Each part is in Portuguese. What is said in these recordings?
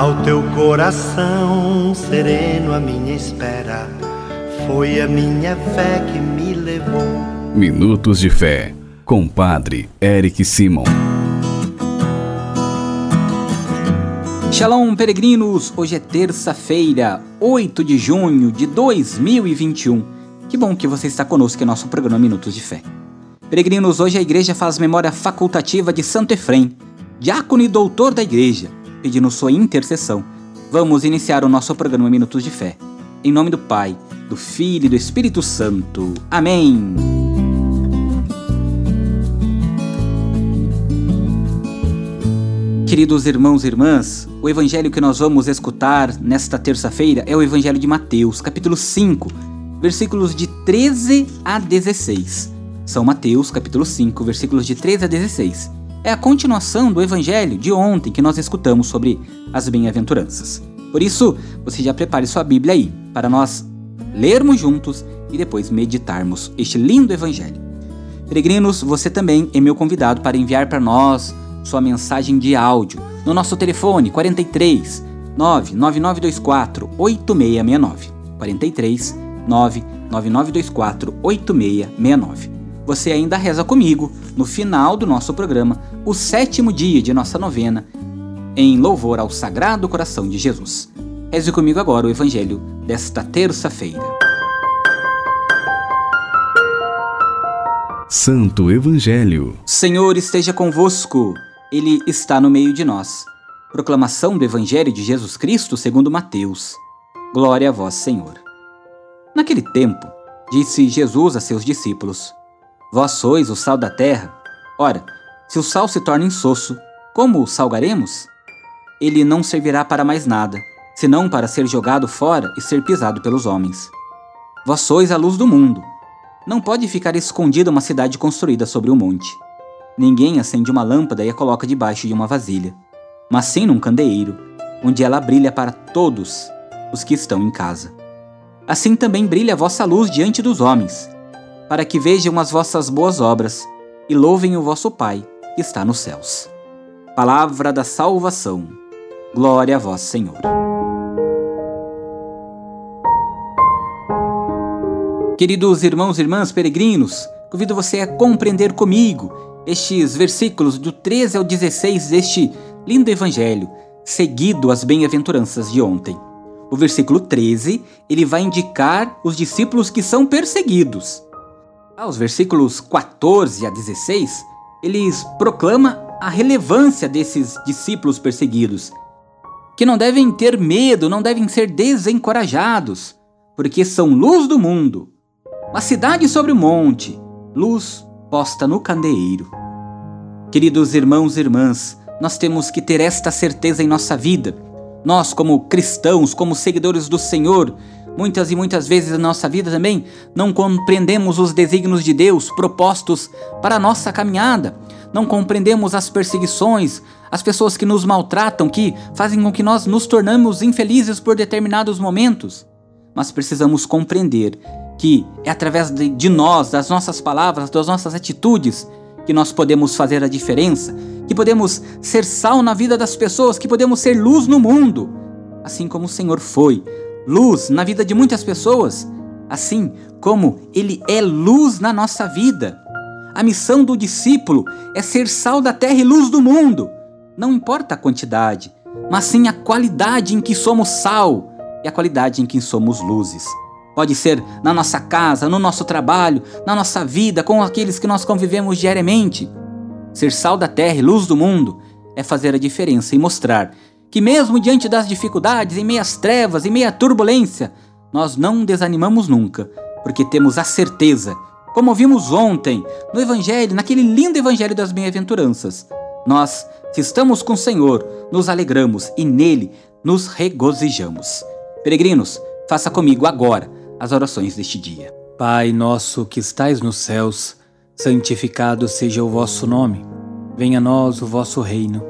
Ao teu coração sereno, a minha espera foi a minha fé que me levou. Minutos de Fé, com Padre Eric Simon. Shalom, peregrinos! Hoje é terça-feira, 8 de junho de 2021. Que bom que você está conosco em nosso programa Minutos de Fé. Peregrinos, hoje a igreja faz memória facultativa de Santo Efrem, diácono e doutor da igreja, pedindo sua intercessão. Vamos iniciar o nosso programa Minutos de Fé. Em nome do Pai, do Filho e do Espírito Santo. Amém. Queridos irmãos e irmãs, o evangelho que nós vamos escutar nesta terça-feira é o evangelho de Mateus, capítulo 5, versículos de 13 a 16. São Mateus, capítulo 5, versículos de 13 a 16. É a continuação do evangelho de ontem que nós escutamos sobre as bem-aventuranças. Por isso, você já prepare sua Bíblia aí, para nós lermos juntos e depois meditarmos este lindo evangelho. Peregrinos, você também é meu convidado para enviar para nós sua mensagem de áudio no nosso telefone 43 99924 8669. 43 99924 8669. Você ainda reza comigo no final do nosso programa, o sétimo dia de nossa novena, em louvor ao Sagrado Coração de Jesus. Reze comigo agora o Evangelho desta terça-feira. Santo Evangelho. Senhor esteja convosco. Ele está no meio de nós. Proclamação do Evangelho de Jesus Cristo segundo Mateus. Glória a vós, Senhor. Naquele tempo, disse Jesus a seus discípulos: Vós sois o sal da terra. Ora, se o sal se torna insosso, como o salgaremos? Ele não servirá para mais nada, senão para ser jogado fora e ser pisado pelos homens. Vós sois a luz do mundo. Não pode ficar escondida uma cidade construída sobre um monte. Ninguém acende uma lâmpada e a coloca debaixo de uma vasilha, mas sim num candeeiro, onde ela brilha para todos os que estão em casa. Assim também brilha a vossa luz diante dos homens, para que vejam as vossas boas obras e louvem o vosso Pai que está nos céus. Palavra da salvação. Glória a vós, Senhor. Queridos irmãos e irmãs peregrinos, convido você a compreender comigo estes versículos do 13 ao 16 deste lindo evangelho, seguido as bem-aventuranças de ontem. O versículo 13, ele vai indicar os discípulos que são perseguidos. Aos versículos 14 a 16, eles proclama a relevância desses discípulos perseguidos, que não devem ter medo, não devem ser desencorajados, porque são luz do mundo, uma cidade sobre o monte, luz posta no candeeiro. Queridos irmãos e irmãs, nós temos que ter esta certeza em nossa vida. Nós, como cristãos, como seguidores do Senhor, muitas e muitas vezes na nossa vida também não compreendemos os desígnios de Deus propostos para a nossa caminhada. Não compreendemos as perseguições, as pessoas que nos maltratam, que fazem com que nós nos tornamos infelizes por determinados momentos. Mas precisamos compreender que é através de, de nós, das nossas palavras, das nossas atitudes, que nós podemos fazer a diferença, que podemos ser sal na vida das pessoas, que podemos ser luz no mundo. Assim como o Senhor foi luz na vida de muitas pessoas, assim como Ele é luz na nossa vida. A missão do discípulo é ser sal da terra e luz do mundo. Não importa a quantidade, mas sim a qualidade em que somos sal e a qualidade em que somos luzes. Pode ser na nossa casa, no nosso trabalho, na nossa vida, com aqueles que nós convivemos diariamente. Ser sal da terra e luz do mundo é fazer a diferença e mostrar que, mesmo diante das dificuldades, em meias trevas, em meia turbulência, nós não desanimamos nunca, porque temos a certeza, como vimos ontem no Evangelho, naquele lindo Evangelho das Bem-aventuranças. Nós, se estamos com o Senhor, nos alegramos e nele nos regozijamos. Peregrinos, faça comigo agora as orações deste dia. Pai nosso que estais nos céus, santificado seja o vosso nome. Venha a nós o vosso reino.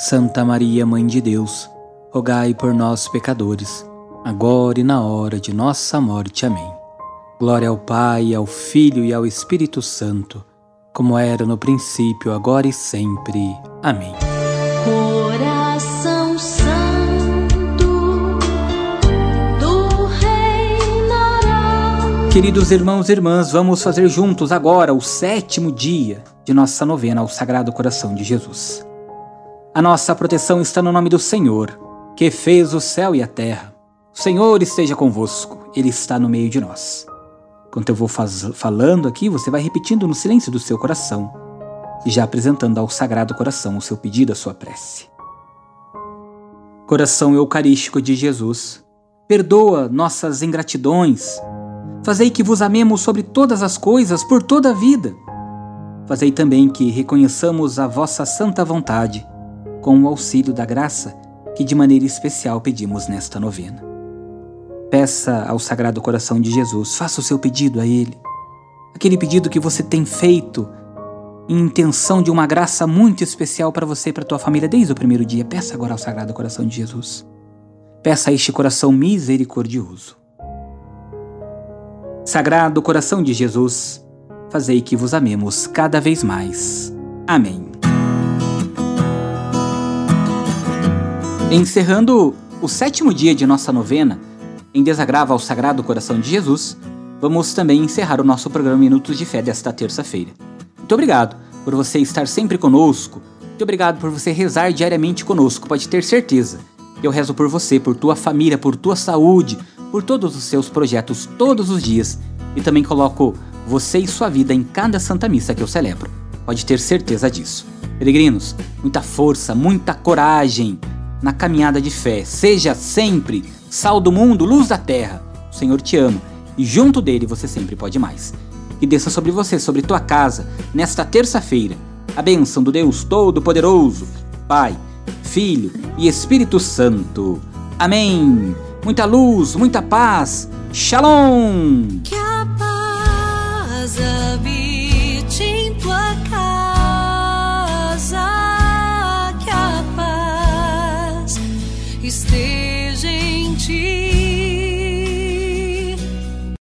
Santa Maria, Mãe de Deus, rogai por nós, pecadores, agora e na hora de nossa morte. Amém. Glória ao Pai, ao Filho e ao Espírito Santo, como era no princípio, agora e sempre. Amém. Coração Santo do Rei. Queridos irmãos e irmãs, vamos fazer juntos agora o sétimo dia de nossa novena ao Sagrado Coração de Jesus. A nossa proteção está no nome do Senhor, que fez o céu e a terra. O Senhor esteja convosco, Ele está no meio de nós. Quando eu vou falando aqui, você vai repetindo no silêncio do seu coração e já apresentando ao Sagrado Coração o seu pedido, a sua prece. Coração Eucarístico de Jesus, perdoa nossas ingratidões, fazei que vos amemos sobre todas as coisas por toda a vida. Fazei também que reconheçamos a vossa santa vontade, com o auxílio da graça que de maneira especial pedimos nesta novena. Peça ao Sagrado Coração de Jesus, faça o seu pedido a Ele. Aquele pedido que você tem feito em intenção de uma graça muito especial para você e para tua família desde o primeiro dia. Peça agora ao Sagrado Coração de Jesus. Peça a este coração misericordioso. Sagrado Coração de Jesus, fazei que vos amemos cada vez mais. Amém. Encerrando o sétimo dia de nossa novena, em desagravo ao Sagrado Coração de Jesus, vamos também encerrar o nosso programa Minutos de Fé desta terça-feira. Muito obrigado por você estar sempre conosco. Muito obrigado por você rezar diariamente conosco. Pode ter certeza. Eu rezo por você, por tua família, por tua saúde, por todos os seus projetos todos os dias e também coloco você e sua vida em cada Santa Missa que eu celebro. Pode ter certeza disso. Peregrinos, muita força, muita coragem na caminhada de fé. Seja sempre sal do mundo, luz da terra. O Senhor te ama e junto dele você sempre pode mais. Que desça sobre você, sobre tua casa, nesta terça-feira, a bênção do Deus Todo-Poderoso, Pai, Filho e Espírito Santo. Amém. Muita luz, muita paz. Shalom.